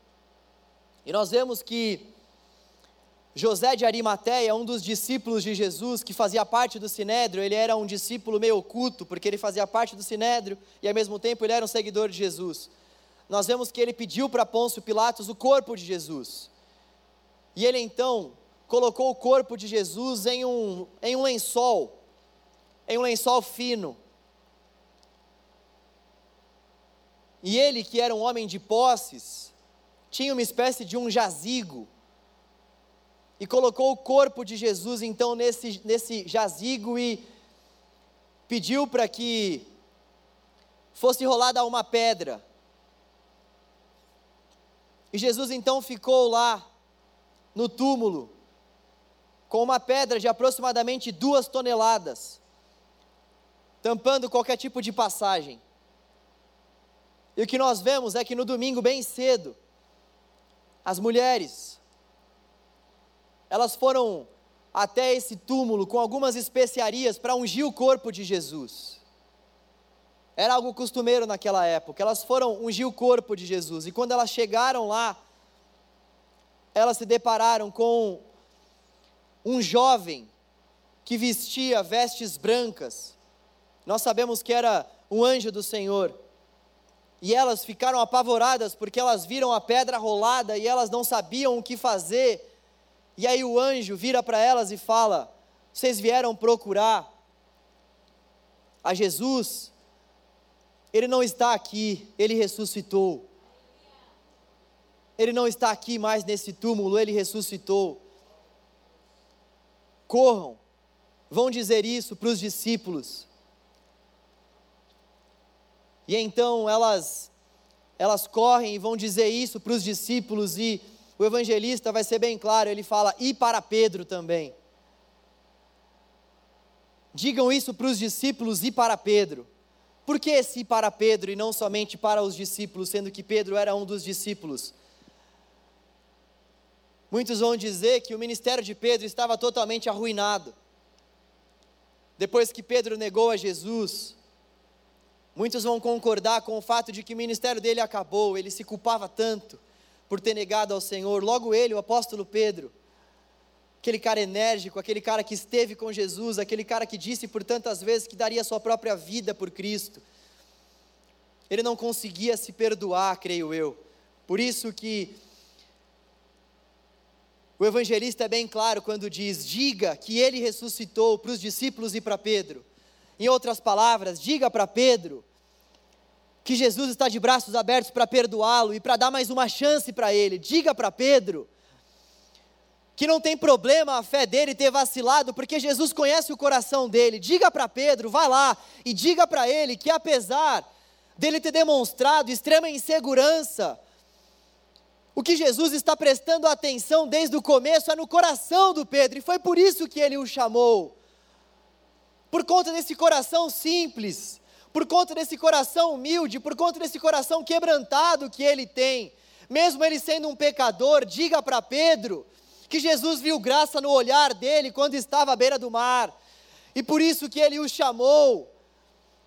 E nós vemos que José de Arimateia, um dos discípulos de Jesus, que fazia parte do Sinédrio, ele era um discípulo meio oculto, porque ele fazia parte do Sinédrio e ao mesmo tempo ele era um seguidor de Jesus nós vemos que ele pediu para Pôncio Pilatos o corpo de Jesus. E ele então colocou o corpo de Jesus em um, em um lençol, em um lençol fino. E ele, que era um homem de posses, tinha uma espécie de um jazigo. E colocou o corpo de Jesus então nesse, nesse jazigo e pediu para que fosse rolada uma pedra e Jesus então ficou lá, no túmulo, com uma pedra de aproximadamente duas toneladas, tampando qualquer tipo de passagem. E o que nós vemos é que no domingo, bem cedo, as mulheres, elas foram até esse túmulo com algumas especiarias para ungir o corpo de Jesus. Era algo costumeiro naquela época. Elas foram ungir o corpo de Jesus. E quando elas chegaram lá, elas se depararam com um jovem que vestia vestes brancas. Nós sabemos que era um anjo do Senhor. E elas ficaram apavoradas porque elas viram a pedra rolada e elas não sabiam o que fazer. E aí o anjo vira para elas e fala: Vocês vieram procurar a Jesus ele não está aqui, ele ressuscitou. Ele não está aqui mais nesse túmulo, ele ressuscitou. Corram, vão dizer isso para os discípulos. E então elas elas correm e vão dizer isso para os discípulos, e o evangelista vai ser bem claro, ele fala, e para Pedro também. Digam isso para os discípulos e para Pedro. Por que esse para Pedro e não somente para os discípulos, sendo que Pedro era um dos discípulos? Muitos vão dizer que o ministério de Pedro estava totalmente arruinado. Depois que Pedro negou a Jesus, muitos vão concordar com o fato de que o ministério dele acabou, ele se culpava tanto por ter negado ao Senhor. Logo ele, o apóstolo Pedro, aquele cara enérgico, aquele cara que esteve com Jesus, aquele cara que disse por tantas vezes que daria sua própria vida por Cristo. Ele não conseguia se perdoar, creio eu. Por isso que o evangelista é bem claro quando diz: diga que ele ressuscitou para os discípulos e para Pedro. Em outras palavras, diga para Pedro que Jesus está de braços abertos para perdoá-lo e para dar mais uma chance para ele. Diga para Pedro que não tem problema a fé dele ter vacilado, porque Jesus conhece o coração dele. Diga para Pedro, vá lá e diga para ele que apesar dele ter demonstrado extrema insegurança, o que Jesus está prestando atenção desde o começo é no coração do Pedro, e foi por isso que ele o chamou. Por conta desse coração simples, por conta desse coração humilde, por conta desse coração quebrantado que ele tem, mesmo ele sendo um pecador, diga para Pedro que Jesus viu graça no olhar dele quando estava à beira do mar, e por isso que ele o chamou,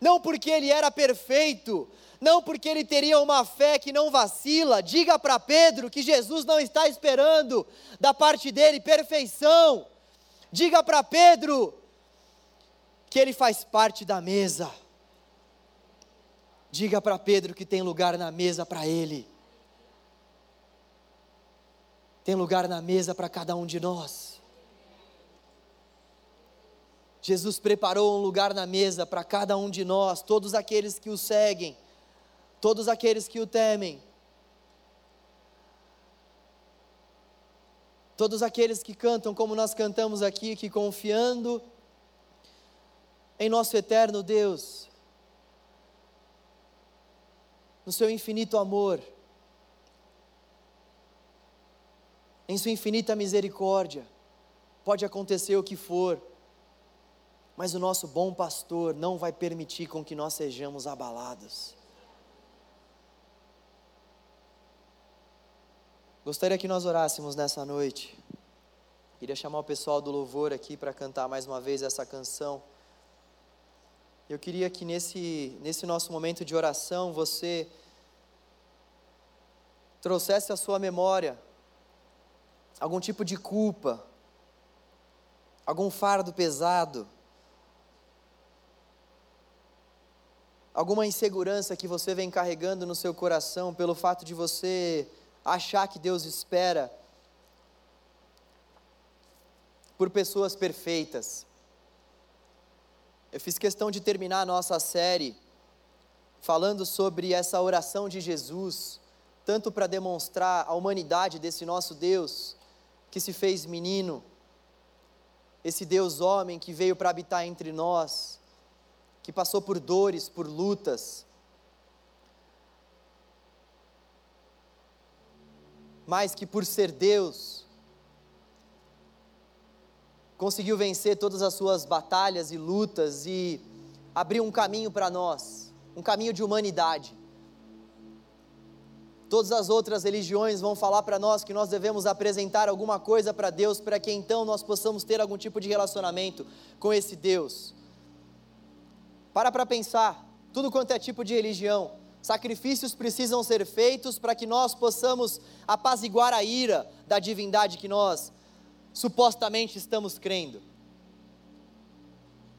não porque ele era perfeito, não porque ele teria uma fé que não vacila. Diga para Pedro que Jesus não está esperando da parte dele perfeição. Diga para Pedro que ele faz parte da mesa. Diga para Pedro que tem lugar na mesa para ele tem lugar na mesa para cada um de nós. Jesus preparou um lugar na mesa para cada um de nós, todos aqueles que o seguem, todos aqueles que o temem, todos aqueles que cantam como nós cantamos aqui, que confiando em nosso eterno Deus, no seu infinito amor, em Sua infinita misericórdia. Pode acontecer o que for, mas o nosso bom pastor não vai permitir com que nós sejamos abalados. Gostaria que nós orássemos nessa noite. Queria chamar o pessoal do louvor aqui para cantar mais uma vez essa canção. Eu queria que nesse, nesse nosso momento de oração você trouxesse a sua memória algum tipo de culpa, algum fardo pesado, alguma insegurança que você vem carregando no seu coração pelo fato de você achar que Deus espera por pessoas perfeitas. Eu fiz questão de terminar a nossa série falando sobre essa oração de Jesus, tanto para demonstrar a humanidade desse nosso Deus, que se fez menino, esse Deus homem que veio para habitar entre nós, que passou por dores, por lutas, mas que por ser Deus, conseguiu vencer todas as suas batalhas e lutas e abrir um caminho para nós, um caminho de humanidade. Todas as outras religiões vão falar para nós que nós devemos apresentar alguma coisa para Deus para que então nós possamos ter algum tipo de relacionamento com esse Deus. Para para pensar, tudo quanto é tipo de religião, sacrifícios precisam ser feitos para que nós possamos apaziguar a ira da divindade que nós supostamente estamos crendo.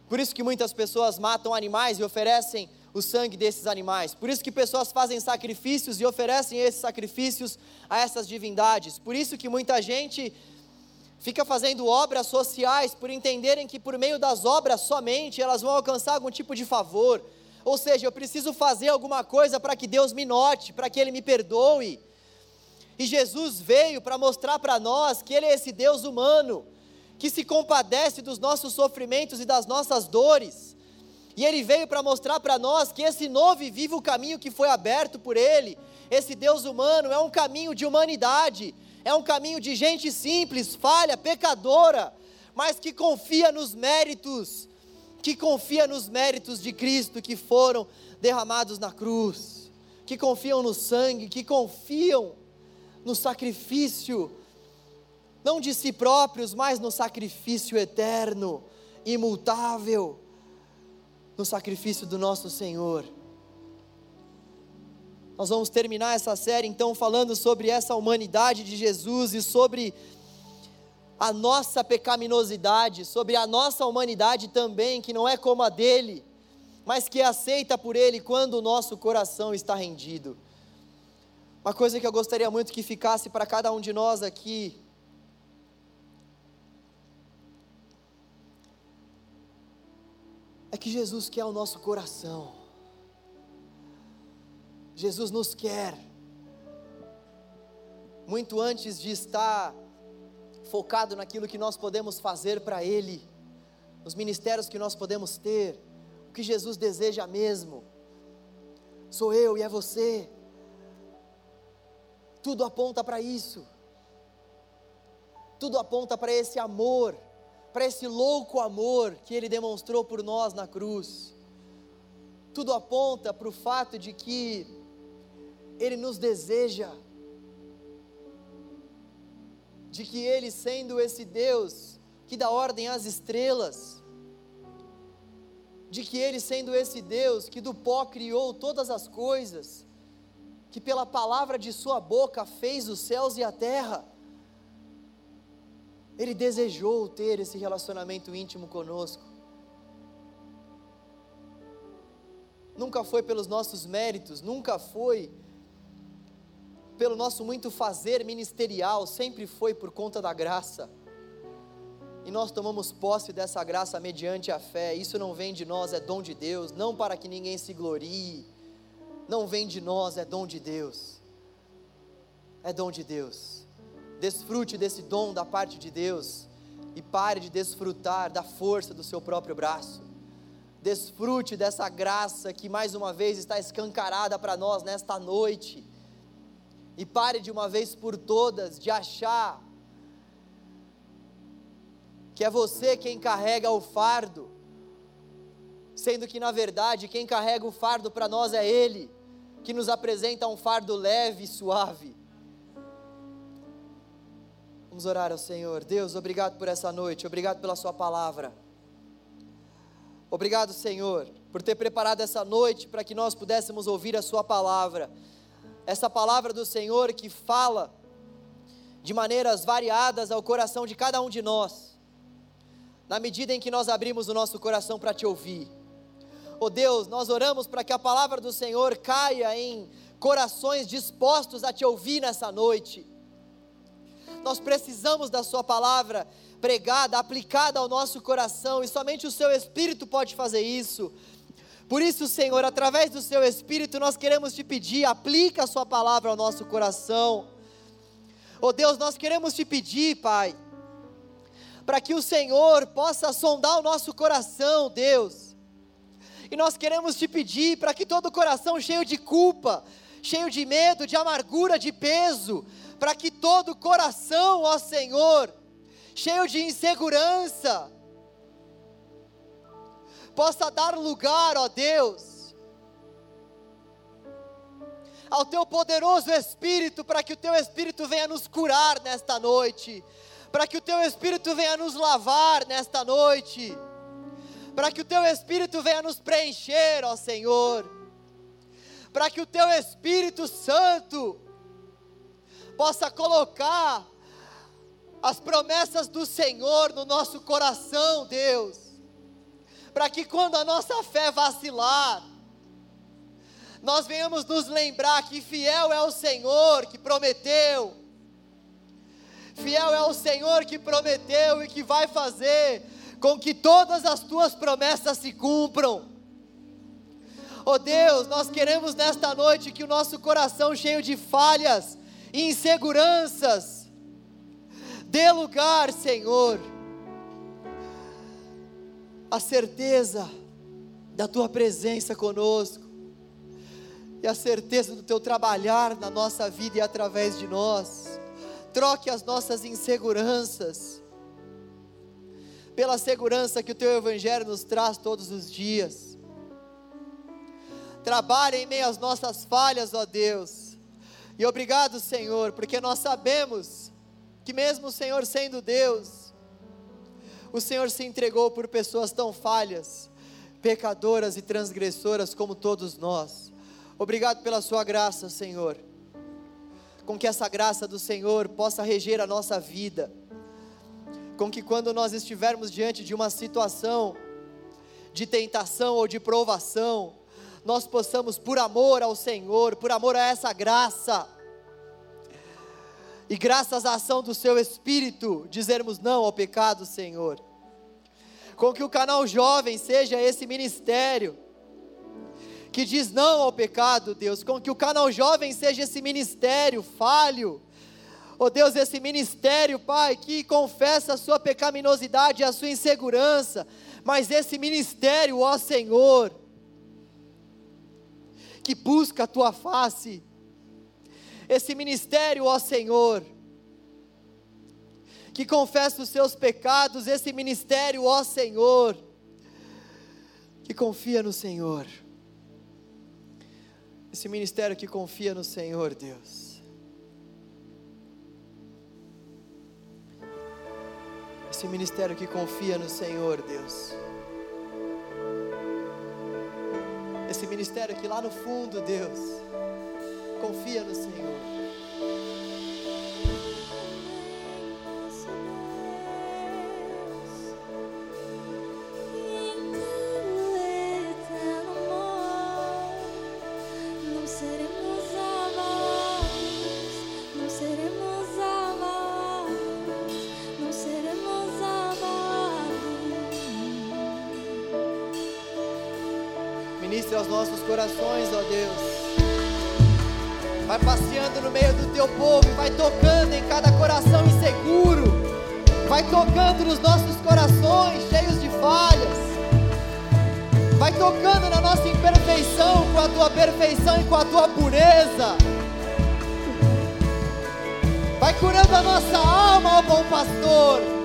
Por isso que muitas pessoas matam animais e oferecem o sangue desses animais. Por isso que pessoas fazem sacrifícios e oferecem esses sacrifícios a essas divindades. Por isso que muita gente fica fazendo obras sociais por entenderem que por meio das obras somente elas vão alcançar algum tipo de favor. Ou seja, eu preciso fazer alguma coisa para que Deus me note, para que Ele me perdoe. E Jesus veio para mostrar para nós que Ele é esse Deus humano, que se compadece dos nossos sofrimentos e das nossas dores. E ele veio para mostrar para nós que esse novo e vivo caminho que foi aberto por ele, esse Deus humano, é um caminho de humanidade, é um caminho de gente simples, falha, pecadora, mas que confia nos méritos, que confia nos méritos de Cristo que foram derramados na cruz, que confiam no sangue, que confiam no sacrifício, não de si próprios, mas no sacrifício eterno, imutável no sacrifício do nosso Senhor. Nós vamos terminar essa série então falando sobre essa humanidade de Jesus e sobre a nossa pecaminosidade, sobre a nossa humanidade também, que não é como a dele, mas que é aceita por ele quando o nosso coração está rendido. Uma coisa que eu gostaria muito que ficasse para cada um de nós aqui, é que Jesus quer o nosso coração. Jesus nos quer. Muito antes de estar focado naquilo que nós podemos fazer para Ele, nos ministérios que nós podemos ter, o que Jesus deseja mesmo, sou eu e é você. Tudo aponta para isso. Tudo aponta para esse amor para esse louco amor que ele demonstrou por nós na cruz. Tudo aponta para o fato de que ele nos deseja, de que ele, sendo esse Deus que dá ordem às estrelas, de que ele, sendo esse Deus que do pó criou todas as coisas, que pela palavra de Sua boca fez os céus e a terra, ele desejou ter esse relacionamento íntimo conosco. Nunca foi pelos nossos méritos, nunca foi pelo nosso muito fazer ministerial, sempre foi por conta da graça. E nós tomamos posse dessa graça mediante a fé. Isso não vem de nós, é dom de Deus, não para que ninguém se glorie. Não vem de nós, é dom de Deus. É dom de Deus. Desfrute desse dom da parte de Deus e pare de desfrutar da força do seu próprio braço. Desfrute dessa graça que mais uma vez está escancarada para nós nesta noite. E pare de uma vez por todas de achar que é você quem carrega o fardo, sendo que na verdade quem carrega o fardo para nós é Ele, que nos apresenta um fardo leve e suave. Vamos orar ao Senhor. Deus, obrigado por essa noite, obrigado pela Sua palavra. Obrigado, Senhor, por ter preparado essa noite para que nós pudéssemos ouvir a Sua palavra. Essa palavra do Senhor que fala de maneiras variadas ao coração de cada um de nós, na medida em que nós abrimos o nosso coração para te ouvir. Oh Deus, nós oramos para que a palavra do Senhor caia em corações dispostos a te ouvir nessa noite nós precisamos da Sua palavra pregada, aplicada ao nosso coração, e somente o Seu Espírito pode fazer isso. Por isso, Senhor, através do Seu Espírito, nós queremos te pedir, aplica a Sua palavra ao nosso coração. Oh Deus, nós queremos te pedir, Pai, para que o Senhor possa sondar o nosso coração, Deus. E nós queremos te pedir para que todo coração cheio de culpa, cheio de medo, de amargura, de peso, para que todo coração, ó Senhor, cheio de insegurança, possa dar lugar, ó Deus, ao Teu poderoso Espírito, para que o Teu Espírito venha nos curar nesta noite, para que o Teu Espírito venha nos lavar nesta noite, para que o Teu Espírito venha nos preencher, ó Senhor, para que o Teu Espírito Santo possa colocar as promessas do Senhor no nosso coração, Deus, para que quando a nossa fé vacilar, nós venhamos nos lembrar que fiel é o Senhor que prometeu, fiel é o Senhor que prometeu e que vai fazer com que todas as tuas promessas se cumpram. Oh Deus, nós queremos nesta noite que o nosso coração cheio de falhas, inseguranças. Dê lugar, Senhor, a certeza da tua presença conosco e a certeza do teu trabalhar na nossa vida e através de nós. Troque as nossas inseguranças pela segurança que o teu evangelho nos traz todos os dias. Trabalhe em meio às nossas falhas, ó Deus. E obrigado, Senhor, porque nós sabemos que mesmo o Senhor sendo Deus, o Senhor se entregou por pessoas tão falhas, pecadoras e transgressoras como todos nós. Obrigado pela Sua graça, Senhor. Com que essa graça do Senhor possa reger a nossa vida. Com que quando nós estivermos diante de uma situação de tentação ou de provação, nós possamos, por amor ao Senhor, por amor a essa graça, e graças à ação do Seu Espírito, dizermos não ao pecado, Senhor. Com que o canal jovem seja esse ministério que diz não ao pecado, Deus, com que o canal jovem seja esse ministério falho, oh Deus, esse ministério, Pai, que confessa a sua pecaminosidade e a sua insegurança, mas esse ministério, ó Senhor, que busca a tua face, esse ministério, ó Senhor, que confessa os seus pecados, esse ministério, ó Senhor, que confia no Senhor. Esse ministério que confia no Senhor, Deus. Esse ministério que confia no Senhor, Deus. Esse ministério que lá no fundo, Deus, confia no Senhor. Nossos corações, ó Deus. Vai passeando no meio do teu povo vai tocando em cada coração inseguro. Vai tocando nos nossos corações cheios de falhas. Vai tocando na nossa imperfeição com a tua perfeição e com a tua pureza. Vai curando a nossa alma, ó bom pastor.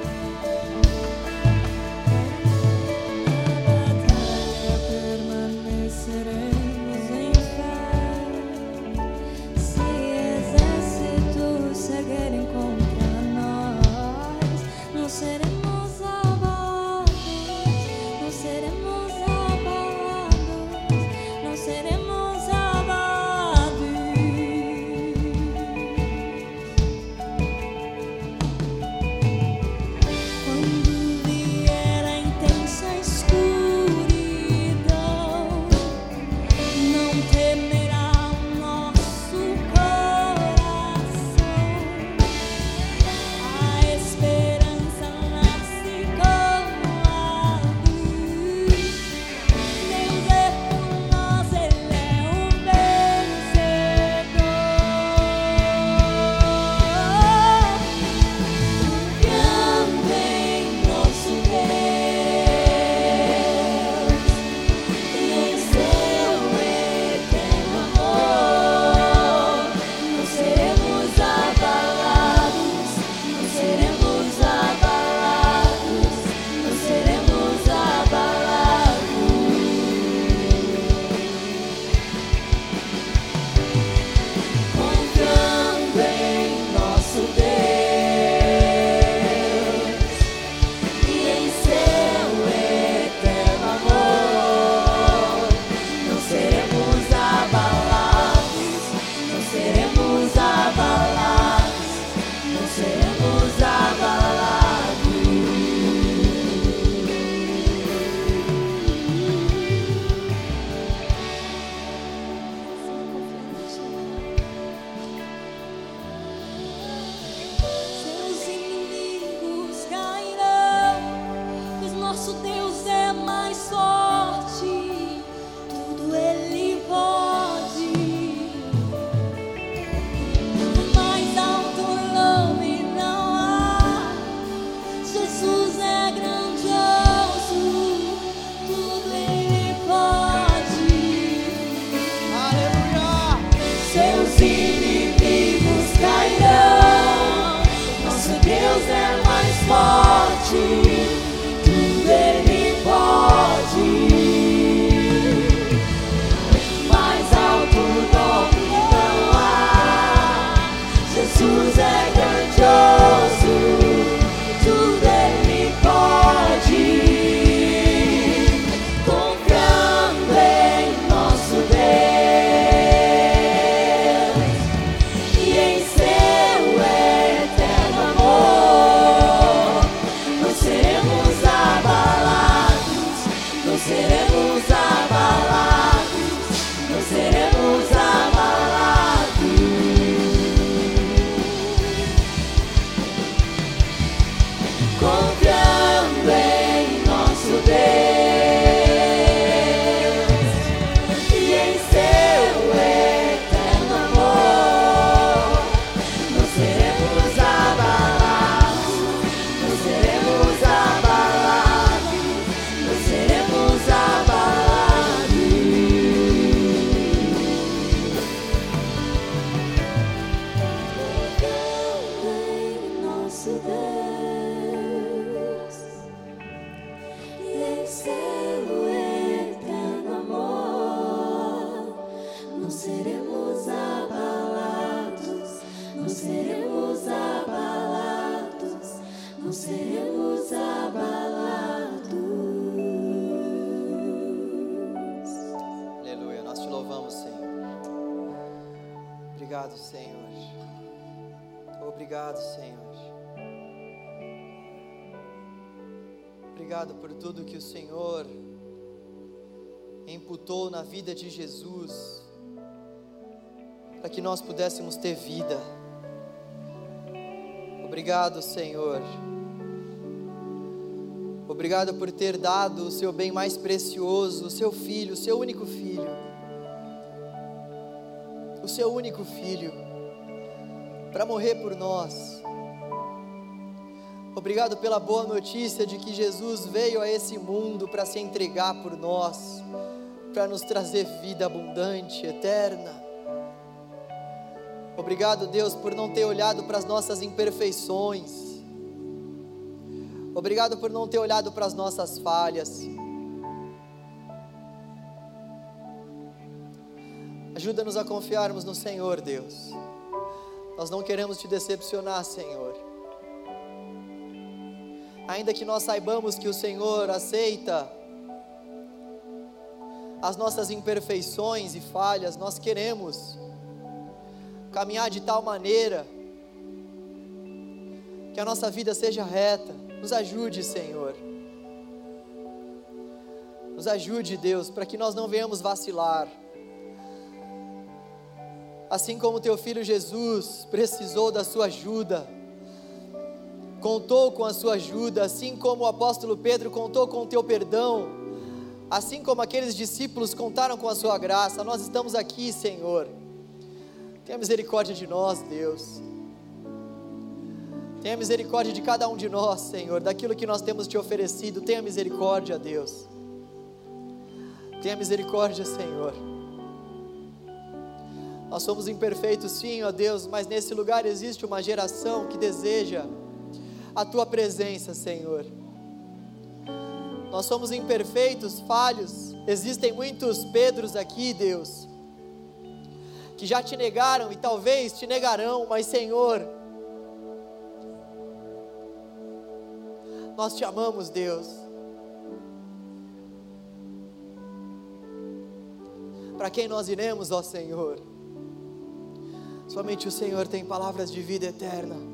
Na vida de Jesus, para que nós pudéssemos ter vida. Obrigado, Senhor. Obrigado por ter dado o seu bem mais precioso, o seu filho, o seu único filho. O seu único filho, para morrer por nós. Obrigado pela boa notícia de que Jesus veio a esse mundo para se entregar por nós para nos trazer vida abundante, eterna. Obrigado, Deus, por não ter olhado para as nossas imperfeições. Obrigado por não ter olhado para as nossas falhas. Ajuda-nos a confiarmos no Senhor, Deus. Nós não queremos te decepcionar, Senhor. Ainda que nós saibamos que o Senhor aceita as nossas imperfeições e falhas, nós queremos caminhar de tal maneira que a nossa vida seja reta. Nos ajude, Senhor. Nos ajude, Deus, para que nós não venhamos vacilar. Assim como teu filho Jesus precisou da sua ajuda, contou com a sua ajuda, assim como o apóstolo Pedro contou com o teu perdão Assim como aqueles discípulos contaram com a sua graça, nós estamos aqui, Senhor. Tenha misericórdia de nós, Deus. Tenha misericórdia de cada um de nós, Senhor, daquilo que nós temos te oferecido. Tenha misericórdia, Deus. Tenha misericórdia, Senhor. Nós somos imperfeitos, sim, ó Deus, mas nesse lugar existe uma geração que deseja a tua presença, Senhor. Nós somos imperfeitos, falhos. Existem muitos Pedros aqui, Deus, que já te negaram e talvez te negarão, mas Senhor, nós te amamos, Deus. Para quem nós iremos, ó Senhor? Somente o Senhor tem palavras de vida eterna.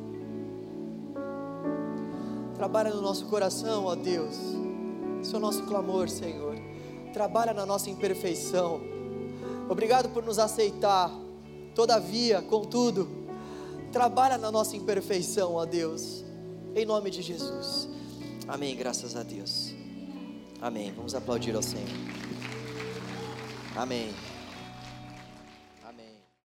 Trabalha no nosso coração, ó Deus. Esse é o nosso clamor, Senhor. Trabalha na nossa imperfeição. Obrigado por nos aceitar. Todavia, contudo, trabalha na nossa imperfeição, ó Deus. Em nome de Jesus. Amém. Graças a Deus. Amém. Vamos aplaudir ao Senhor. Amém.